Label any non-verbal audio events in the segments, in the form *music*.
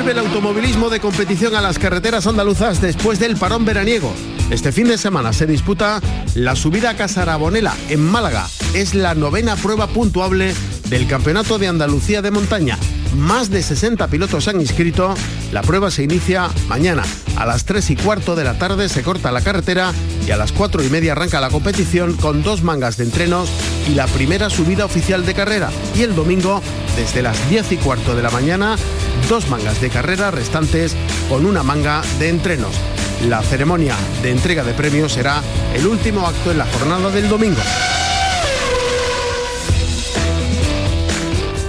Vuelve el automovilismo de competición a las carreteras andaluzas después del parón veraniego. Este fin de semana se disputa la subida a Casarabonela en Málaga. Es la novena prueba puntuable del Campeonato de Andalucía de Montaña. Más de 60 pilotos han inscrito. La prueba se inicia mañana. A las 3 y cuarto de la tarde se corta la carretera y a las 4 y media arranca la competición con dos mangas de entrenos y la primera subida oficial de carrera. Y el domingo, desde las 10 y cuarto de la mañana, dos mangas de carrera restantes con una manga de entrenos. La ceremonia de entrega de premios será el último acto en la jornada del domingo.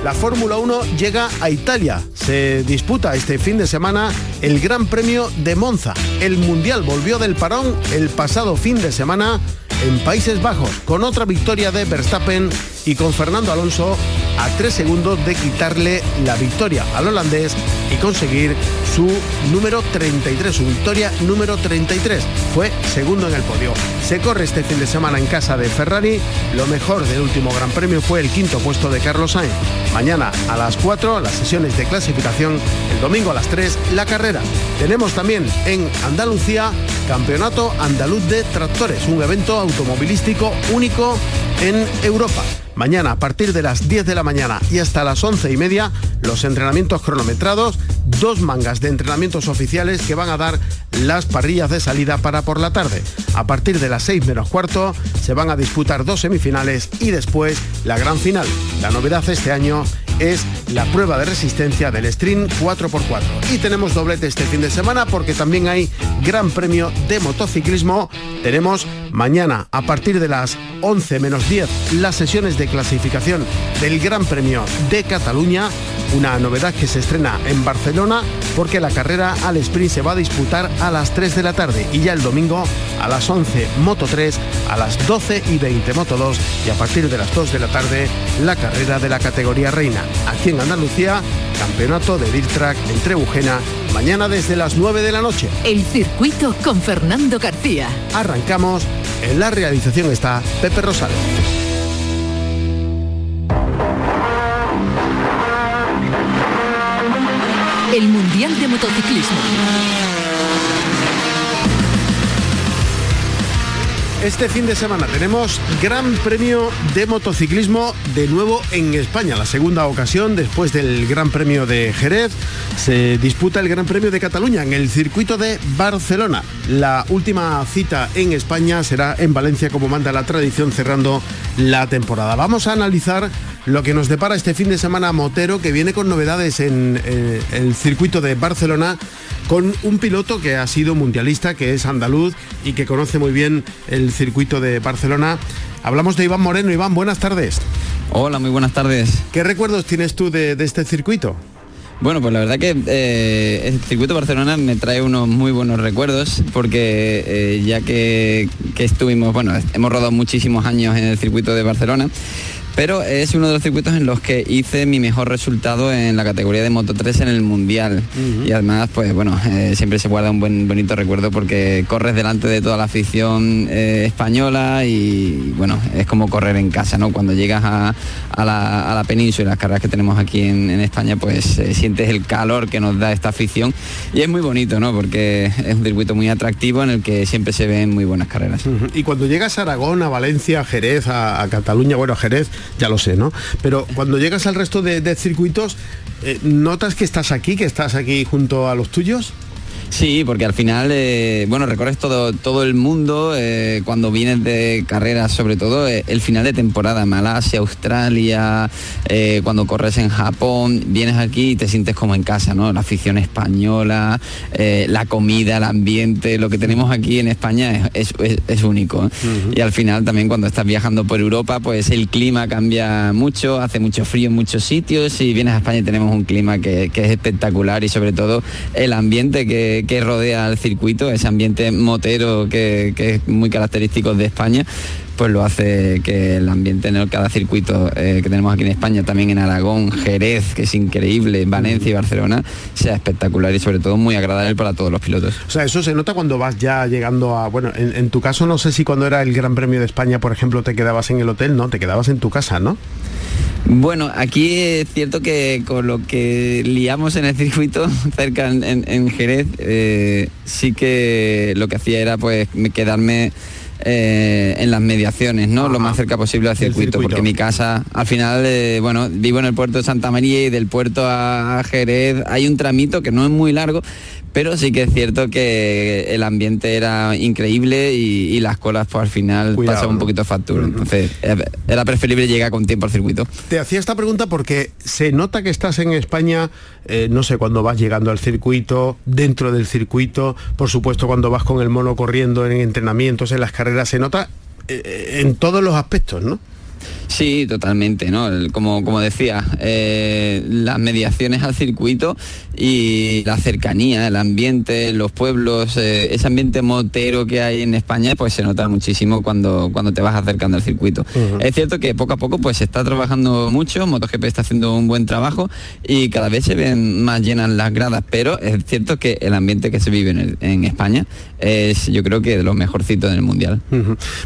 La Fórmula 1 llega a Italia. Se disputa este fin de semana el Gran Premio de Monza. El Mundial volvió del parón el pasado fin de semana en Países Bajos, con otra victoria de Verstappen y con Fernando Alonso a tres segundos de quitarle la victoria al holandés y conseguir su número 33, su victoria número 33. Fue segundo en el podio. Se corre este fin de semana en casa de Ferrari. Lo mejor del último Gran Premio fue el quinto puesto de Carlos Sainz. Mañana a las 4 las sesiones de clasificación, el domingo a las 3 la carrera. Tenemos también en Andalucía Campeonato Andaluz de Tractores, un evento automovilístico único en Europa. Mañana a partir de las 10 de la mañana y hasta las 11 y media, los entrenamientos cronometrados, dos mangas de entrenamientos oficiales que van a dar las parrillas de salida para por la tarde. A partir de las 6 menos cuarto se van a disputar dos semifinales y después la gran final. La novedad este año es la prueba de resistencia del Stream 4x4. Y tenemos doblete este fin de semana porque también hay Gran Premio de Motociclismo. Tenemos mañana a partir de las 11 menos 10 las sesiones de clasificación del Gran Premio de Cataluña. Una novedad que se estrena en Barcelona porque la carrera al sprint se va a disputar a las 3 de la tarde y ya el domingo a las 11 Moto 3, a las 12 y 20 Moto 2 y a partir de las 2 de la tarde la carrera de la categoría reina. Aquí en Andalucía, campeonato de Dirt Track en Trebujena, mañana desde las 9 de la noche. El circuito con Fernando García. Arrancamos, en la realización está Pepe Rosales. El Mundial de Motociclismo. Este fin de semana tenemos Gran Premio de Motociclismo de nuevo en España. La segunda ocasión después del Gran Premio de Jerez se disputa el Gran Premio de Cataluña en el circuito de Barcelona. La última cita en España será en Valencia como manda la tradición cerrando la temporada. Vamos a analizar lo que nos depara este fin de semana Motero que viene con novedades en eh, el circuito de Barcelona con un piloto que ha sido mundialista, que es andaluz y que conoce muy bien el circuito de Barcelona. Hablamos de Iván Moreno. Iván, buenas tardes. Hola, muy buenas tardes. ¿Qué recuerdos tienes tú de, este circuito? Bueno, pues la verdad que eh, el circuito de Barcelona me trae unos muy buenos recuerdos porque eh, ya que, que, estuvimos, bueno, hemos rodado muchísimos años en el circuito de Barcelona pero es uno de los circuitos en los que hice mi mejor resultado en la categoría de Moto 3 en el Mundial. Y además, pues bueno, eh, siempre se guarda un buen bonito recuerdo porque corres delante de toda la afición eh, española y bueno, es como correr en casa, ¿no? Cuando llegas a, la, península y las carreras que tenemos aquí en, España, pues eh, sientes el calor que nos da esta afición y es muy bonito, ¿no? Porque es un circuito muy atractivo en el que siempre se ven muy buenas carreras. Y cuando llegas a Aragón, a Valencia, a Jerez, a, a Cataluña, bueno, a Jerez, ya lo sé, ¿no? Pero cuando llegas al resto de, circuitos, eh, ¿notas que estás aquí, que estás aquí junto a los tuyos? Sí, porque al final, eh, bueno, recorres todo, todo el mundo eh, cuando vienes de carreras, sobre todo eh, el final de temporada, Malasia, Australia, cuando corres en Japón, vienes aquí y te sientes como en casa, ¿no? La afición española, la comida, el ambiente, lo que tenemos aquí en España es, único. Y al final también cuando estás viajando por Europa, pues el clima cambia mucho, hace mucho frío en muchos sitios y vienes a España tenemos un clima que, que es espectacular y sobre todo el ambiente que que, rodea al circuito, ese ambiente motero que, es muy característico de España, pues lo hace que el ambiente en cada circuito eh, que tenemos aquí en España, también en Aragón, Jerez, que es increíble, Valencia y Barcelona, sea espectacular y sobre todo muy agradable para todos los pilotos. O sea, eso se nota cuando vas ya llegando a, bueno, en, en tu caso no sé si cuando era el Gran Premio de España, por ejemplo, te quedabas en el hotel, ¿no? Te quedabas en tu casa, ¿no? Bueno, aquí es cierto que con lo que liamos en el circuito *laughs* cerca en, Jerez, eh, sí que lo que hacía era pues quedarme eh, en las mediaciones, ¿no? Lo más cerca posible al circuito, porque mi casa, al final, eh, bueno, vivo en el puerto de Santa María y del puerto a Jerez hay un tramito que no es muy largo, pero sí que es cierto que el ambiente era increíble y, las colas pues al final pasaban un poquito factura. Entonces eh, era preferible llegar con tiempo al circuito. Te hacía esta pregunta porque se nota que estás en España, eh, no sé, cuando vas llegando al circuito, dentro del circuito, por supuesto cuando vas con el mono corriendo en entrenamientos, en las carreras, se nota eh, en todos los aspectos, ¿no? Sí, totalmente, ¿no? Como, como decía, eh, las mediaciones al circuito y la cercanía, el ambiente, los pueblos, eh, ese ambiente motero que hay en España, pues se nota muchísimo cuando, cuando te vas acercando al circuito. Es cierto que poco a poco pues se está trabajando mucho, MotoGP está haciendo un buen trabajo y cada vez se ven más llenas las gradas, pero es cierto que el ambiente que se vive en, España es yo creo que de los mejorcitos del Mundial.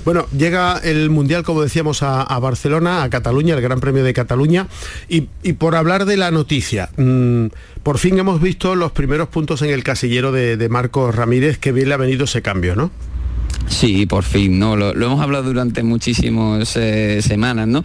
Bueno, llega el Mundial, como decíamos, a, a Barcelona a Cataluña, el Gran Premio de Cataluña. Y, por hablar de la noticia, mm, por fin hemos visto los primeros puntos en el casillero de, Marcos Ramírez, que bien le ha venido ese cambio, ¿no? Sí, por fin, ¿no? Lo, hemos hablado durante muchísimas eh, semanas, ¿no?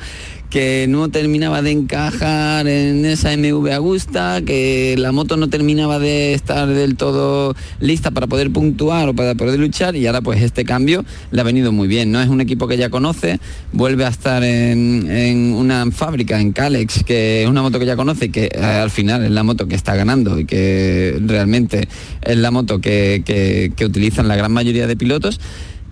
Que no terminaba de encajar en esa MV Augusta, que la moto no terminaba de estar del todo lista para poder puntuar o para poder luchar y ahora pues este cambio le ha venido muy bien, ¿no? Es un equipo que ya conoce, vuelve a estar en, una fábrica, en Calex, que es una moto que ya conoce y que eh, al final es la moto que está ganando y que realmente es la moto que, que utilizan la gran mayoría de pilotos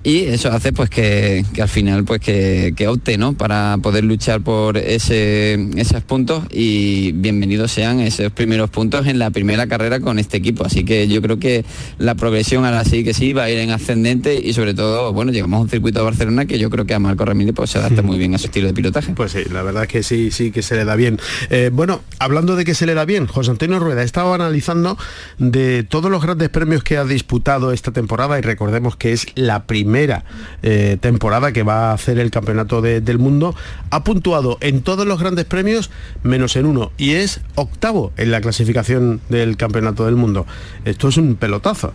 y eso hace pues que, al final pues que, opte ¿no? para poder luchar por ese, esos puntos y bienvenidos sean esos primeros puntos en la primera carrera con este equipo. Así que yo creo que la progresión ahora sí que sí va a ir en ascendente y sobre todo bueno llegamos a un circuito de Barcelona que yo creo que a Marco Ramírez pues se adapta muy bien a su estilo de pilotaje. Pues sí la verdad es que sí sí que se le da bien. Eh, bueno hablando de que se le da bien José Antonio Rueda he estado analizando de todos los grandes premios que ha disputado esta temporada y recordemos que es la primera primera eh, temporada que va a hacer el Campeonato del Mundo, ha puntuado en todos los grandes premios menos en uno y es octavo en la clasificación del Campeonato del Mundo. Esto es un pelotazo.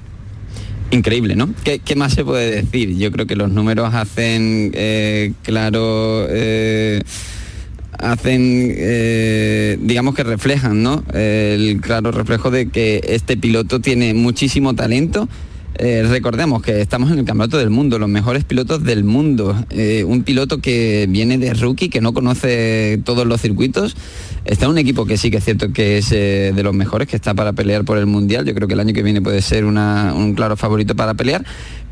Increíble, ¿no? ¿Qué, más se puede decir? Yo creo que los números hacen eh, claro... Eh, hacen, digamos que reflejan, ¿no? el claro reflejo de que este piloto tiene muchísimo talento, eh, recordemos que estamos en el campeonato del mundo, los mejores pilotos del mundo. Eh, un piloto que viene de rookie, que no conoce todos los circuitos. Está un equipo que sí que es cierto que es eh, de los mejores, que está para pelear por el mundial. Yo creo que el año que viene puede ser un claro favorito para pelear.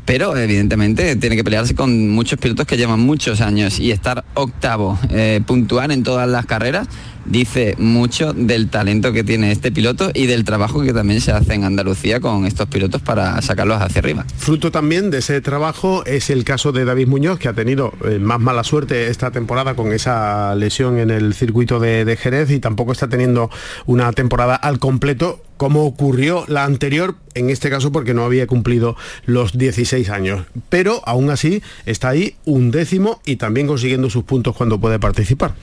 Pero evidentemente tiene que pelearse con muchos pilotos que llevan muchos años y estar octavo, puntuar en todas las carreras dice mucho del talento que tiene este piloto y del trabajo que también se hace en Andalucía con estos pilotos para sacarlos hacia arriba. Fruto también de ese trabajo es el caso de David Muñoz, que ha tenido eh, más mala suerte esta temporada con esa lesión en el circuito de Jerez y tampoco está teniendo una temporada al completo como ocurrió la anterior, en este caso porque no había cumplido los 16 años. Pero aún así está ahí un décimo y también consiguiendo sus puntos cuando puede participar.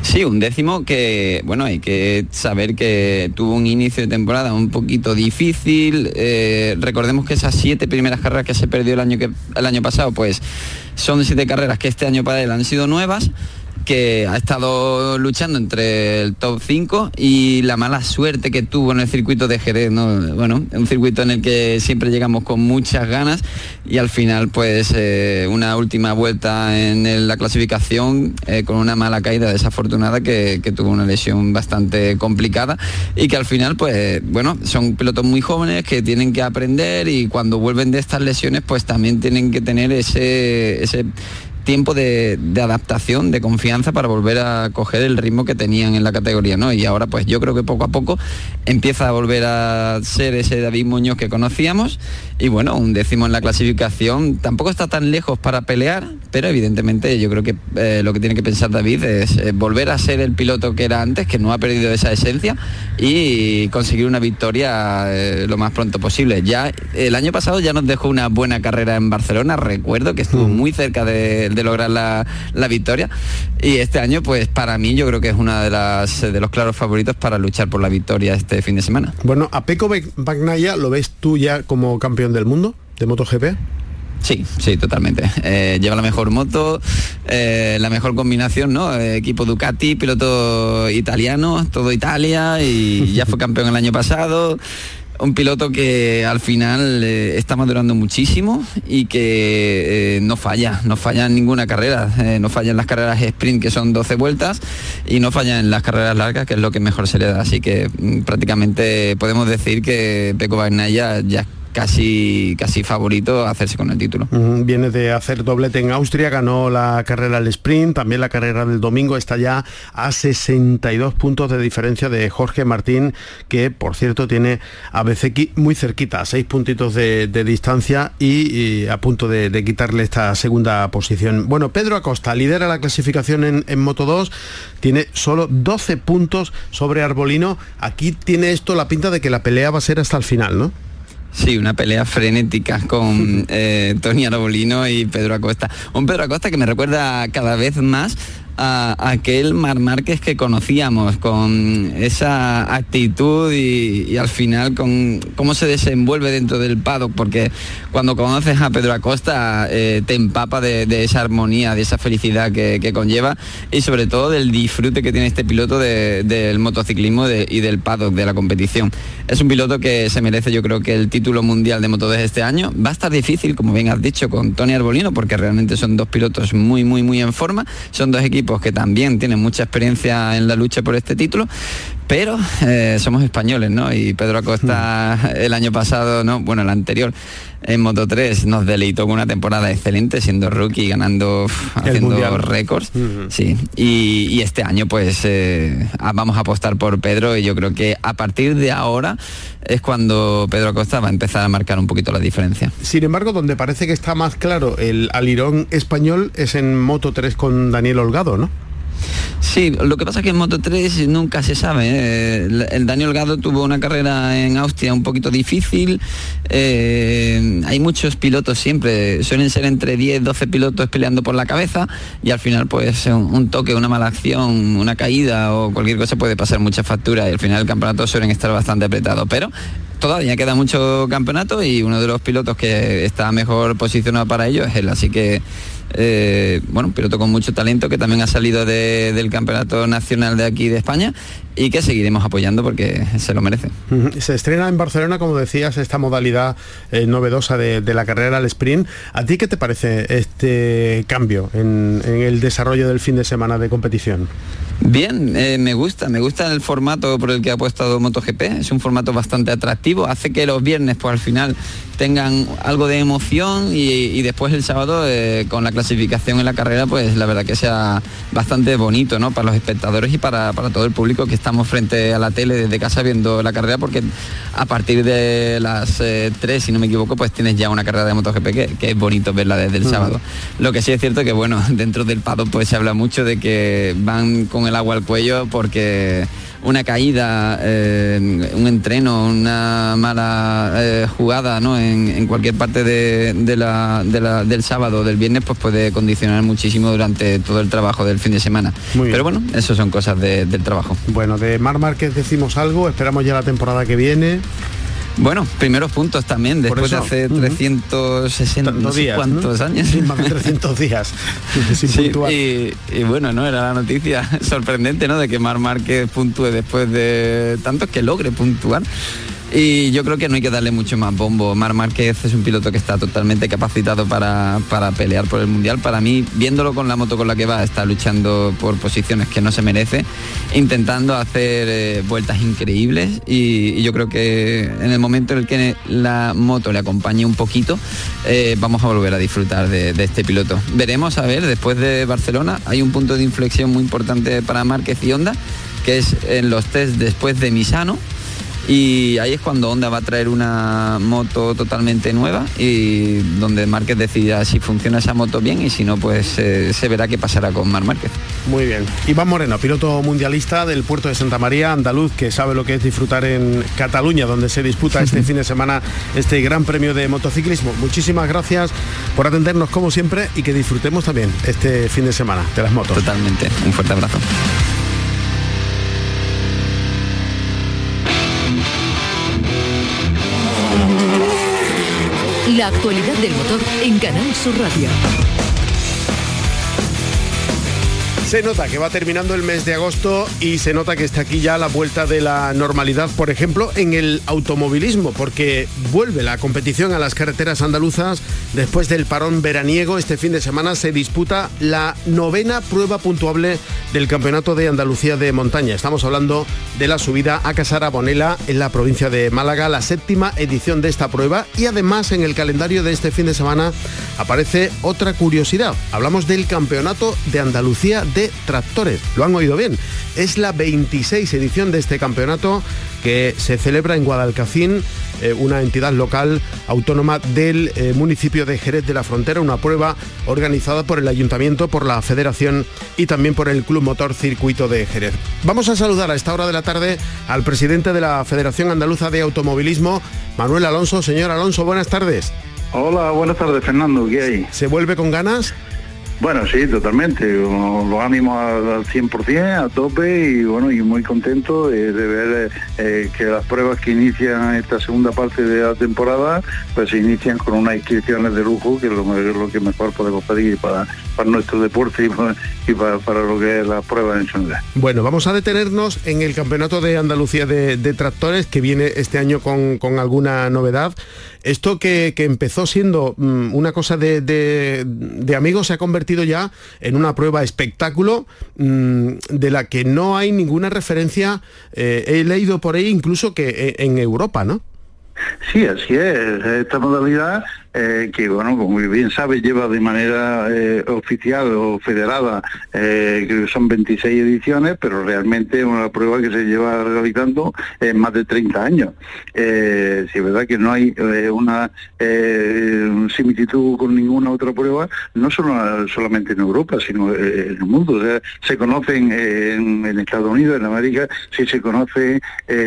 Sí, un décimo que, bueno, hay que saber que tuvo un inicio de temporada un poquito difícil. Eh, recordemos que esas siete primeras carreras que se perdió el año, que, el año pasado, pues son siete carreras que este año para él han sido nuevas que ha estado luchando entre el top 5 y la mala suerte que tuvo en el circuito de Jerez, ¿no? Bueno, un circuito en el que siempre llegamos con muchas ganas y al final pues eh, una última vuelta en la clasificación eh, con una mala caída desafortunada que, tuvo una lesión bastante complicada y que al final pues bueno, son pilotos muy jóvenes que tienen que aprender y cuando vuelven de estas lesiones pues también tienen que tener ese tiempo de, adaptación, de confianza para volver a coger el ritmo que tenían en la categoría, ¿no? Y ahora pues yo creo que poco a poco empieza a volver a ser ese David Muñoz que conocíamos y bueno, un décimo en la clasificación tampoco está tan lejos para pelear, pero evidentemente yo creo que eh, lo que tiene que pensar David es eh, volver a ser el piloto que era antes, que no ha perdido esa esencia y conseguir una victoria eh, lo más pronto posible. Ya el año pasado ya nos dejó una buena carrera en Barcelona, recuerdo que estuvo mm. muy cerca de de lograr la, victoria. Y este año, pues para mí yo creo que es una de las de los claros favoritos para luchar por la victoria este fin de semana. Bueno, a Peco Bagnaya lo ves tú ya como campeón del mundo de MotoGP. Sí, sí, totalmente. Eh, lleva la mejor moto, eh, la mejor combinación, ¿no? Eh, equipo Ducati, piloto italiano, todo Italia y ya fue *laughs* campeón el año pasado un piloto que al final eh, está madurando muchísimo y que eh, no falla, no falla en ninguna carrera, eh, no falla en las carreras sprint que son 12 vueltas y no falla en las carreras largas que es lo que mejor se le da. Así que mm, prácticamente podemos decir que Peco Bagnaya ya casi, casi favorito a hacerse con el título. Viene de hacer doblete en Austria, ganó la carrera al sprint, también la carrera del domingo está ya a 62 puntos de diferencia de Jorge Martín, que por cierto tiene a Bezeki muy cerquita, a 6 puntitos de, distancia y, a punto de, quitarle esta segunda posición. Bueno, Pedro Acosta lidera la clasificación en, en Moto 2, tiene solo 12 puntos sobre Arbolino. Aquí tiene esto la pinta de que la pelea va a ser hasta el final, ¿no? Sí, una pelea frenética con *laughs* eh, Tony Arbolino y Pedro Acosta. Un Pedro Acosta que me recuerda cada vez más a, aquel Mar Márquez que conocíamos, con esa actitud y, al final con cómo se desenvuelve dentro del paddock, porque cuando conoces a Pedro Acosta eh, te empapa de, esa armonía, de esa felicidad que, conlleva y sobre todo del disfrute que tiene este piloto del motociclismo y del paddock, de la competición. Es un piloto que se merece yo creo que el título mundial de Moto 2 este año. Va a estar difícil, como bien has dicho, con Tony Arbolino, porque realmente son dos pilotos muy, muy, muy en forma. Son dos equipos que también tienen mucha experiencia en la lucha por este título, pero eh, somos españoles, ¿no? Y Pedro Acosta hmm. el año pasado, no, bueno, el anterior, en Moto 3 nos deleitó con una temporada excelente, siendo rookie, ganando, haciendo récords. Hmm. Sí. Y, este año, pues, eh, vamos a apostar por Pedro y yo creo que a partir de ahora es cuando Pedro Acosta va a empezar a marcar un poquito la diferencia. Sin embargo, donde parece que está más claro el alirón español es en Moto 3 con Daniel Holgado, ¿no? Sí, lo que pasa es que en Moto 3 nunca se sabe. ¿eh? El, Daniel Gado tuvo una carrera en Austria un poquito difícil. Eh, hay muchos pilotos siempre, suelen ser entre 10, 12 pilotos peleando por la cabeza y al final pues un, toque, una mala acción, una caída o cualquier cosa puede pasar mucha factura y al final el campeonato suelen estar bastante apretados. Pero todavía queda mucho campeonato y uno de los pilotos que está mejor posicionado para ello es él. Así que eh, bueno, un piloto con mucho talento que también ha salido del campeonato nacional de aquí de España y que seguiremos apoyando porque se lo merece. Se estrena en Barcelona, como decías, esta modalidad eh, novedosa de, la carrera al sprint. ¿A ti qué te parece este cambio en el desarrollo del fin de semana de competición? Bien, eh, me gusta, me gusta el formato por el que ha puesto MotoGP, es un formato bastante atractivo, hace que los viernes pues al final tengan algo de emoción y, después el sábado eh, con la clasificación en la carrera pues la verdad que sea bastante bonito ¿no? para los espectadores y para, todo el público que estamos frente a la tele desde casa viendo la carrera porque a partir de las 3 eh, si no me equivoco pues tienes ya una carrera de MotoGP que, que es bonito verla desde el sábado. Lo que sí es cierto que bueno, *laughs* dentro del pado pues se habla mucho de que van con el agua al cuello porque una caída, eh, un entreno, una mala eh, jugada ¿no? en, cualquier parte de, la, del sábado o del viernes pues puede condicionar muchísimo durante todo el trabajo del fin de semana. Pero bueno, eso son cosas del trabajo. Bueno, de Mar Márquez decimos algo, esperamos ya la temporada que viene. Bueno, primeros puntos también, después de hace 360 días, cuántos años. Sí, *laughs* más de 300 días. *laughs* sí, y, bueno, no era la noticia *laughs* sorprendente, ¿no? De que Mar Márquez puntúe después de tantos que logre puntuar. Y yo creo que no hay que darle mucho más bombo. Mar Márquez es un piloto que está totalmente capacitado para, pelear por el Mundial. Para mí, viéndolo con la moto con la que va, está luchando por posiciones que no se merece, intentando hacer eh, vueltas increíbles y, yo creo que en el momento en el que la moto le acompañe un poquito, eh, vamos a volver a disfrutar de, de, este piloto. Veremos, a ver, después de Barcelona hay un punto de inflexión muy importante para Márquez y Honda, que es en los test después de Misano y ahí es cuando Honda va a traer una moto totalmente nueva y donde Márquez decida si funciona esa moto bien y si no, pues eh, se verá qué pasará con Mar Márquez. Muy bien. Iván Moreno, piloto mundialista del puerto de Santa María, andaluz, que sabe lo que es disfrutar en Cataluña, donde se disputa este *laughs* fin de semana este gran premio de motociclismo. Muchísimas gracias por atendernos como siempre y que disfrutemos también este fin de semana de las motos. Totalmente. Un fuerte abrazo. La actualidad del motor en Canal Sur Radio. Se nota que va terminando el mes de agosto y se nota que está aquí ya la vuelta de la normalidad, por ejemplo, en el automovilismo, porque vuelve la competición a las carreteras andaluzas después del parón veraniego. Este fin de semana se disputa la novena prueba puntuable del Campeonato de Andalucía de Montaña. Estamos hablando de la subida a Casara Bonela en la provincia de Málaga, la séptima edición de esta prueba y además en el calendario de este fin de semana aparece otra curiosidad. Hablamos del Campeonato de Andalucía de tractores. Lo han oído bien. Es la 26 edición de este campeonato que se celebra en Guadalcacín, eh, una entidad local autónoma del eh, municipio de Jerez de la Frontera, una prueba organizada por el ayuntamiento, por la federación y también por el Club Motor Circuito de Jerez. Vamos a saludar a esta hora de la tarde al presidente de la Federación Andaluza de Automovilismo, Manuel Alonso. Señor Alonso, buenas tardes. Hola, buenas tardes, Fernando. ¿Qué hay? ¿Se vuelve con ganas? Bueno, sí, totalmente. Los ánimos al 100%, a tope y bueno, y muy contento de, ver eh, que las pruebas que inician esta segunda parte de la temporada, pues se inician con unas inscripciones de lujo, que es lo, que mejor podemos pedir para, para nuestro deporte y, para, lo que es la prueba en general. Bueno, vamos a detenernos en el Campeonato de Andalucía de, Tractores, que viene este año con, con alguna novedad. Esto que, empezó siendo mm, una cosa de, amigos se ha convertido ya en una prueba espectáculo mm, de la que no hay ninguna referencia. Eh, he leído por ahí incluso que eh, en Europa, ¿no? Sí, así es. Esta modalidad eh, que, bueno, como bien sabe, lleva de manera eh, oficial o federada, eh, que son 26 ediciones, pero realmente es una prueba que se lleva realizando en más de 30 años. si es verdad que no hay una similitud con ninguna otra prueba, no solo, solamente en Europa, sino en el mundo. se conocen en, en, Estados Unidos, en América, sí se conocen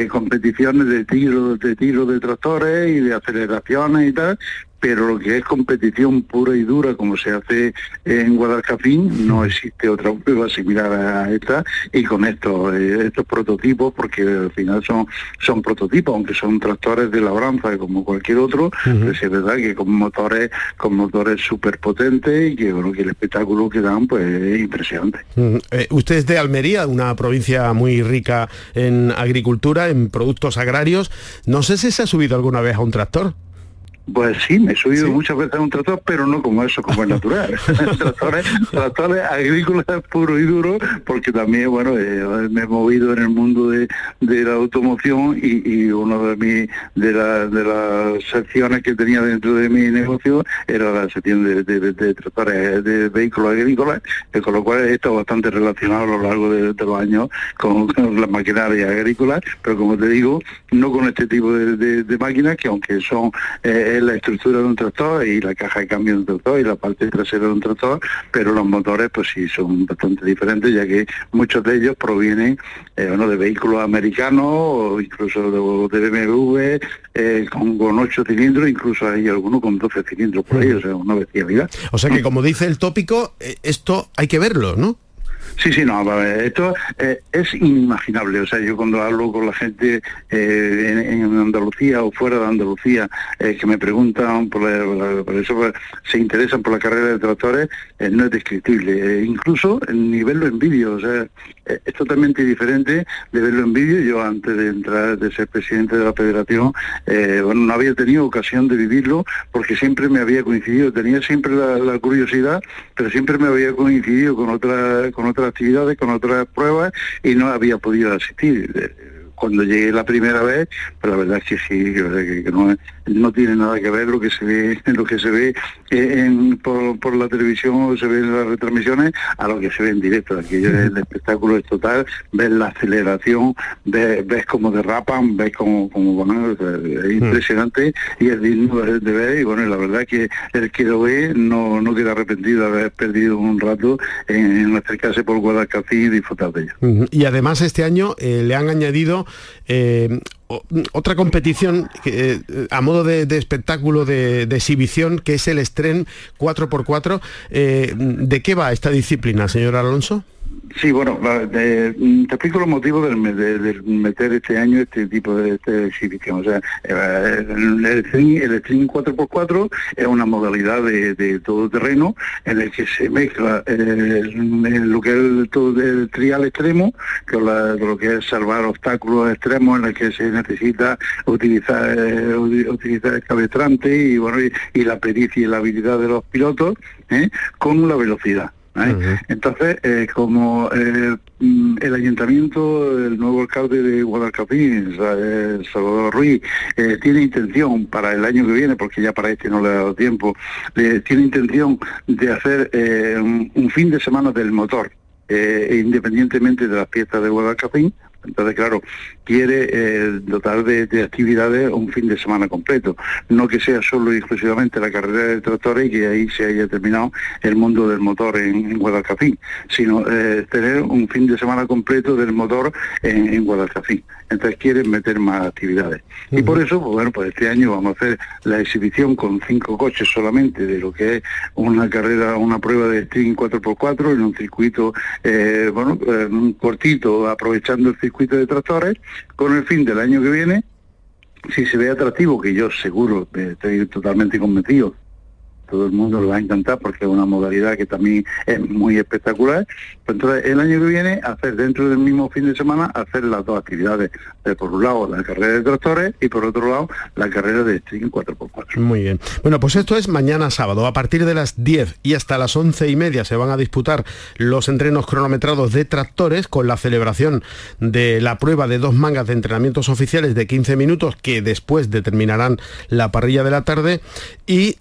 competiciones de tiro, de tiro de tractores y de aceleraciones y tal, pero lo que es competición pura y dura como se hace en Guadalcafín, no existe otra prueba similar a esta y con estos, eh, estos prototipos, porque al final son, son prototipos, aunque son tractores de labranza como cualquier otro, pues es verdad que con motores, con motores súper potentes y que, bueno, que el espectáculo que dan pues es impresionante. Eh, usted es de Almería, una provincia muy rica en agricultura, en productos agrarios. No sé si se ha subido alguna vez a un tractor. Pues sí, me he subido muchas veces a un tractor, pero no como eso, como es natural. *laughs* *laughs* tractores, tractores agrícolas *laughs* puro y duro, porque también, bueno, eh, me he movido en el mundo de, la automoción y, uno de mi, de, de las secciones que tenía dentro de mi negocio era la sección de, de, tractores, de vehículos agrícolas, con lo cual he estado bastante relacionado a lo largo de, los años con, las maquinarias agrícolas, pero como te digo, no con este tipo de, máquinas que aunque son... Eh, es la estructura de un tractor y la caja de cambio de un tractor y la parte trasera de un tractor, pero los motores pues sí son bastante diferentes ya que muchos de ellos provienen eh, de vehículos americanos o incluso de, BMW eh, con, con 8 cilindros, incluso hay algunos con 12 cilindros por ahí, o sea, una bestialidad. O sea que como dice el tópico, eh, esto hay que verlo, ¿no? Sí, sí, no, esto eh, es inimaginable. O sea, yo cuando hablo con la gente eh, en, Andalucía o fuera de Andalucía eh, que me preguntan por, eso, pues, se interesan por la carrera de tractores, no es descriptible. incluso el nivel en vídeo, o sea, es totalmente diferente de verlo en vídeo. Yo antes de entrar, de ser presidente de la federación, bueno, no había tenido ocasión de vivirlo porque siempre me había coincidido, tenía siempre la, la curiosidad, pero siempre me había coincidido con otra, con otras actividades, con otras pruebas y no había podido asistir cuando llegué la primera vez, pues la verdad es que sí, que, no, no, tiene nada que ver lo que se ve, *laughs* lo que se ve en, por, la televisión o se ve en las retransmisiones a lo que se ve en directo. Aquí el espectáculo es total, ves la aceleración, ves, ves cómo derrapan, ves cómo, bueno, es impresionante y es digno de, ver y bueno, la verdad es que el que lo ve no, no queda arrepentido de haber perdido un rato en, acercarse por Guadalcacín y disfrutar de ello. Y además este año eh, le han añadido eh, otra competición eh, a modo de, espectáculo de, exhibición que es el Estren 4x4. Eh, ¿De qué va esta disciplina, señor Alonso? Sí, bueno, te explico los motivos de, meter este año este tipo de, exhibición. O sea, eh, el, stream, 4x4 es una modalidad de, todo terreno en el que se mezcla lo que es todo el trial extremo, con, lo que es salvar obstáculos extremos en el que se necesita utilizar eh, utilizar el cabestrante y bueno y, la pericia y la habilidad de los pilotos ¿eh? con la velocidad. ¿Eh? Entonces, eh, como eh, mm, el ayuntamiento, el nuevo alcalde de Guadalcapín, Salvador Ruiz, tiene intención para el año que viene, porque ya para este no le ha dado tiempo, tiene intención de hacer un, fin de semana del motor. independientemente de las fiestas de Guadalcapín, entonces, claro, quiere eh, dotar de, actividades un fin de semana completo, no que sea solo y exclusivamente la carrera de tractores y que ahí se haya terminado el mundo del motor en, Guadalcafín, sino eh, tener un fin de semana completo del motor en, en Guadalcafín. Entonces quieren meter más actividades. Y por eso, pues, bueno, pues este año vamos a hacer la exhibición con cinco coches solamente de lo que es una carrera, una prueba de string 4x4 en un circuito, eh, bueno, un cortito, aprovechando el circuito de tractores, con el fin del año que viene, si se ve atractivo, que yo seguro, estoy totalmente convencido, todo el mundo lo va a encantar porque es una modalidad que también es muy espectacular. Pues entonces, el año que viene, hacer dentro del mismo fin de semana, hacer las dos actividades. Eh, por un lado, la carrera de tractores y por otro lado, la carrera de string 4x4. Muy bien. Bueno, pues esto es mañana sábado. A partir de las 10 y hasta las 11 y media se van a disputar los entrenos cronometrados de tractores con la celebración de la prueba de dos mangas de entrenamientos oficiales de 15 minutos que después determinarán la parrilla de la tarde y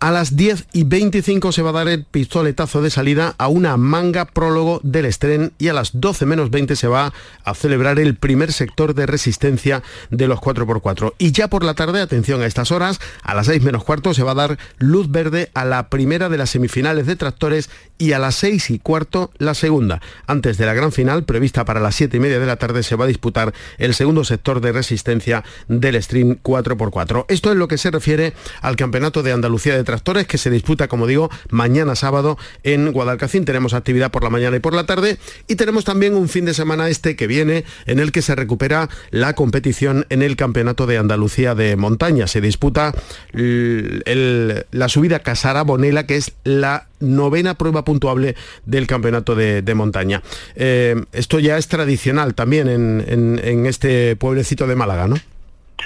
a las 10 y 25 se va a dar el pistoletazo de salida a una manga prólogo del estreno y a las 12 menos 20 se va a celebrar el primer sector de resistencia de los 4x4. Y ya por la tarde, atención a estas horas, a las 6 menos cuarto se va a dar luz verde a la primera de las semifinales de tractores y a las 6 y cuarto la segunda. Antes de la gran final, prevista para las 7 y media de la tarde, se va a disputar el segundo sector de resistencia del Stream 4x4. Esto es lo que se refiere al Campeonato de Andalucía de Tractores que se disputa, como digo, mañana sábado en Guadalcacín. Tenemos actividad por la mañana y por la tarde y tenemos también un fin de semana este que viene en el que se recupera la competición en el Campeonato de Andalucía de Montaña. Se disputa la subida Casara Bonela, que es la novena prueba puntuable del campeonato de, montaña. Eh, esto ya es tradicional también en, en este pueblecito de Málaga, ¿no?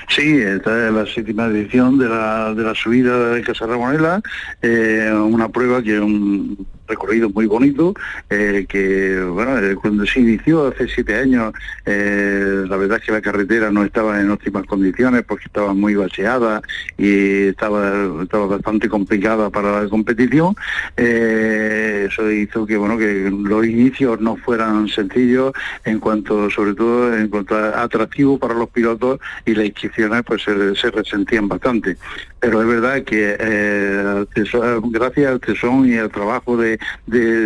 Sí, esta es la séptima edición de la, de la subida de Casa Ramonela, eh, una prueba que un recorrido muy bonito, eh, que bueno, eh, cuando se inició hace siete años, la verdad es que la carretera no estaba en óptimas condiciones porque estaba muy bacheada y estaba, estaba bastante complicada para la competición. eso hizo que bueno que los inicios no fueran sencillos en cuanto, sobre todo en cuanto a atractivo para los pilotos y la inscripciones pues se, resentían bastante. Pero es verdad que eh, gracias al tesón y al trabajo de,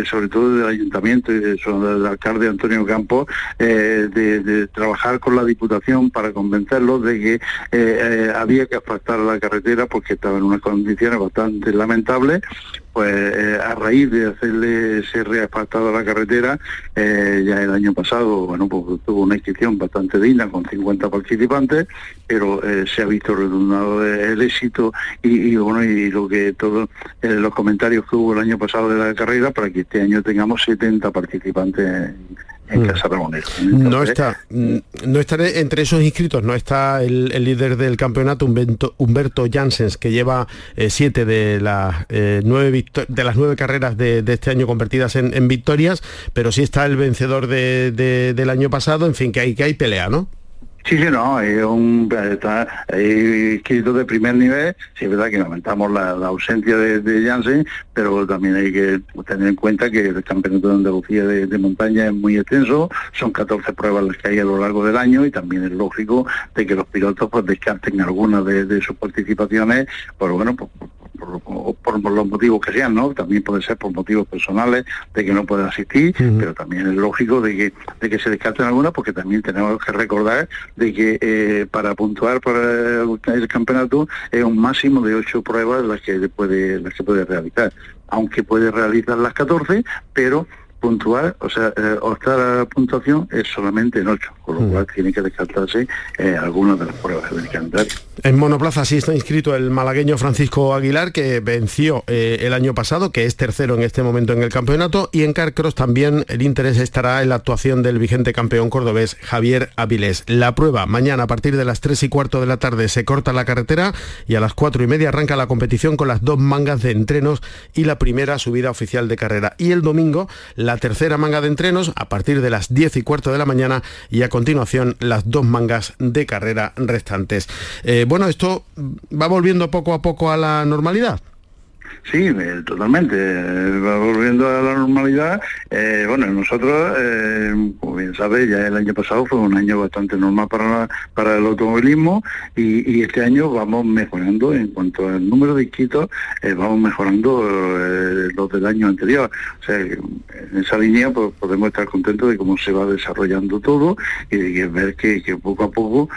sobre todo del ayuntamiento y del alcalde Antonio Campos, eh, de, trabajar con la Diputación para convencerlos de que eh, había que asfaltar la carretera porque estaba en unas condiciones bastante lamentables pues eh, a raíz de hacerle ese reasfaltado a la carretera, eh, ya el año pasado, bueno, pues tuvo una inscripción bastante digna con 50 participantes, pero se ha visto redundado el éxito y, bueno, y lo que todos los comentarios que hubo el año pasado de la carrera para que este año tengamos 70 participantes en mm. Casa no está, mm, no está entre esos inscritos, no está el, líder del campeonato, Humberto, Humberto Janssens, que lleva eh, siete de las, eh, nueve de las nueve carreras de, este año convertidas en, victorias, pero sí está el vencedor del año pasado, en fin, que hay, que hay pelea, ¿no? Sí, sí, no, es un, está inscrito de primer nivel, sí es verdad que lamentamos la, ausencia de, de, Janssen, pero también hay que tener en cuenta que el campeonato de Andalucía de, montaña es muy extenso, son 14 pruebas las que hay a lo largo del año y también es lógico de que los pilotos pues descarten algunas de, sus participaciones, pero bueno, pues, por, los motivos que sean, ¿no? También puede ser por motivos personales de que no puede asistir, pero también es lógico de que, de que se descarten algunas porque también tenemos que recordar de que eh, para puntuar para el campeonato es un máximo de ocho pruebas las que puede, las que puede realizar, aunque puede realizar las 14, pero puntuar, o sea, eh, optar a la puntuación es solamente en 8, con lo mm. cual tiene que descartarse eh, algunas de las pruebas del calendario. En monoplaza sí está inscrito el malagueño Francisco Aguilar, que venció eh, el año pasado, que es tercero en este momento en el campeonato, y en Carcross también el interés estará en la actuación del vigente campeón cordobés Javier Avilés. La prueba mañana a partir de las 3 y cuarto de la tarde se corta la carretera y a las 4 y media arranca la competición con las dos mangas de entrenos y la primera subida oficial de carrera. Y el domingo la tercera manga de entrenos a partir de las 10 y cuarto de la mañana y a continuación las dos mangas de carrera restantes. Eh, bueno, esto va volviendo poco a poco a la normalidad. Sí, eh, totalmente. Eh, va volviendo a la normalidad. Eh, bueno, nosotros, como bien sabéis, ya el año pasado fue un año bastante normal para, para el automovilismo y, este año vamos mejorando en cuanto al número de inscritos, vamos mejorando los del año anterior. O sea, en esa línea pues, podemos estar contentos de cómo se va desarrollando todo y de ver que, poco a poco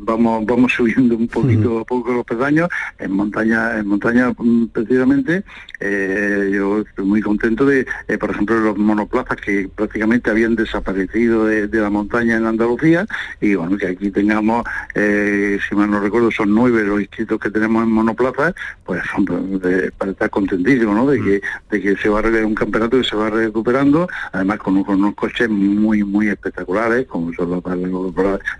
vamos vamos subiendo un poquito a poco los pedaños en montaña en montaña precisamente, eh, yo estoy muy contento de, eh, por ejemplo, los monoplazas que prácticamente habían desaparecido de, la montaña en Andalucía. Y bueno, que aquí tengamos, eh, si mal no recuerdo, son nueve los inscritos que tenemos en monoplazas, pues para estar contentísimo, ¿no? De que, de que se va a un campeonato que se va recuperando, además con, unos coches muy, muy espectaculares, como son las,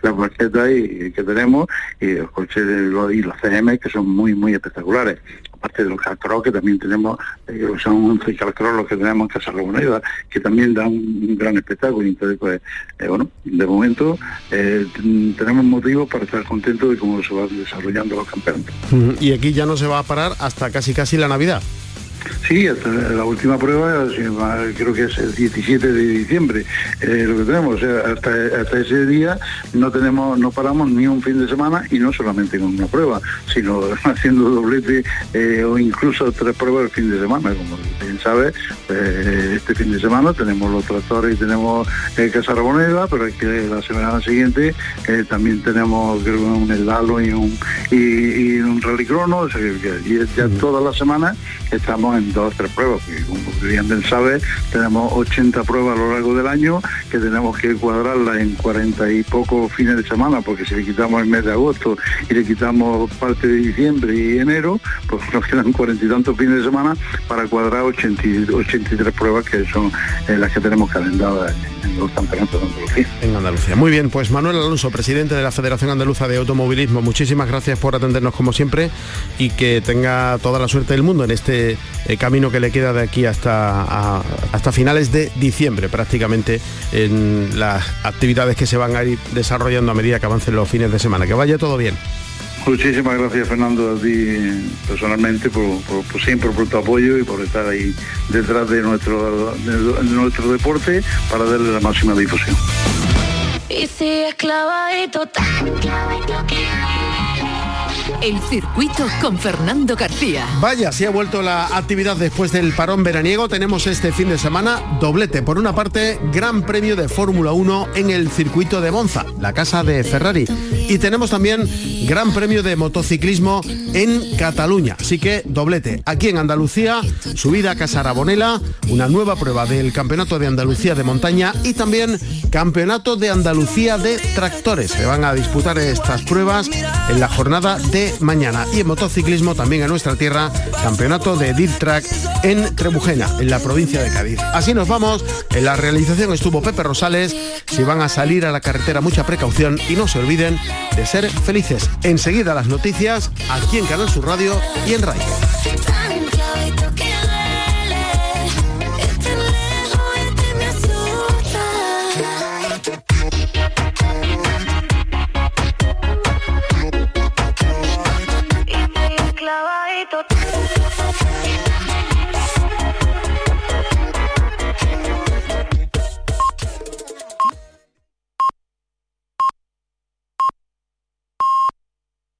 las, y, que tenemos, y los coches de y los CM que son muy, muy espectaculares aparte de los calcros que también tenemos, eh, son 11 calcros los que tenemos en Casa Reunida, que también dan un, gran espectáculo. Entonces, pues, eh, bueno, de momento eh, tenemos motivos para estar contentos de cómo se van desarrollando los campeonatos. Y aquí ya no se va a parar hasta casi casi la Navidad. Sí, la última prueba creo que es el 17 de diciembre eh, lo que tenemos. hasta, ese día no tenemos, no paramos ni un fin de semana y no solamente con una prueba, sino *laughs* haciendo doblete eh, o incluso tres pruebas el fin de semana. Como bien sabe, eh, este fin de semana tenemos los tractores y tenemos Casa Raboneda, pero es que la semana siguiente también tenemos creo, un Eldalo y un, y, un Rally Crono, y ya toda la semana estamos en dos o tres pruebas, porque como bien sabe, tenemos 80 pruebas a lo largo del año que tenemos que cuadrarlas en 40 y pocos fines de semana, porque si le quitamos el mes de agosto y le quitamos parte de diciembre y enero, pues nos quedan cuarenta y tantos fines de semana para cuadrar 80, 83 pruebas que son eh, las que tenemos calentadas en los campeonatos de Andalucía. En Andalucía. Muy bien, pues Manuel Alonso, presidente de la Federación Andaluza de Automovilismo, muchísimas gracias por atendernos como siempre y que tenga toda la suerte del mundo en este el camino que le queda de aquí hasta, hasta finales de diciembre prácticamente en las actividades que se van a ir desarrollando a medida que avancen los fines de semana. Que vaya todo bien. Muchísimas gracias Fernando a ti personalmente por, siempre por tu apoyo y por estar ahí detrás de nuestro, de nuestro deporte para darle la máxima difusión. Y si el circuito con Fernando García. Vaya, si ha vuelto la actividad después del parón veraniego. Tenemos este fin de semana doblete. Por una parte, Gran Premio de Fórmula 1 en el circuito de Monza, la casa de Ferrari. Y tenemos también Gran Premio de motociclismo en Cataluña. Así que doblete. Aquí en Andalucía, subida a Casarabonela, una nueva prueba del Campeonato de Andalucía de montaña y también Campeonato de Andalucía de tractores. Se van a disputar estas pruebas en la jornada mañana. Y en motociclismo también en nuestra tierra, Campeonato de Dirt Track en Trebujena, en la provincia de Cádiz. Así nos vamos. En la realización estuvo Pepe Rosales. Si van a salir a la carretera, mucha precaución y no se olviden de ser felices. Enseguida las noticias aquí en Canal Sur Radio y en Radio.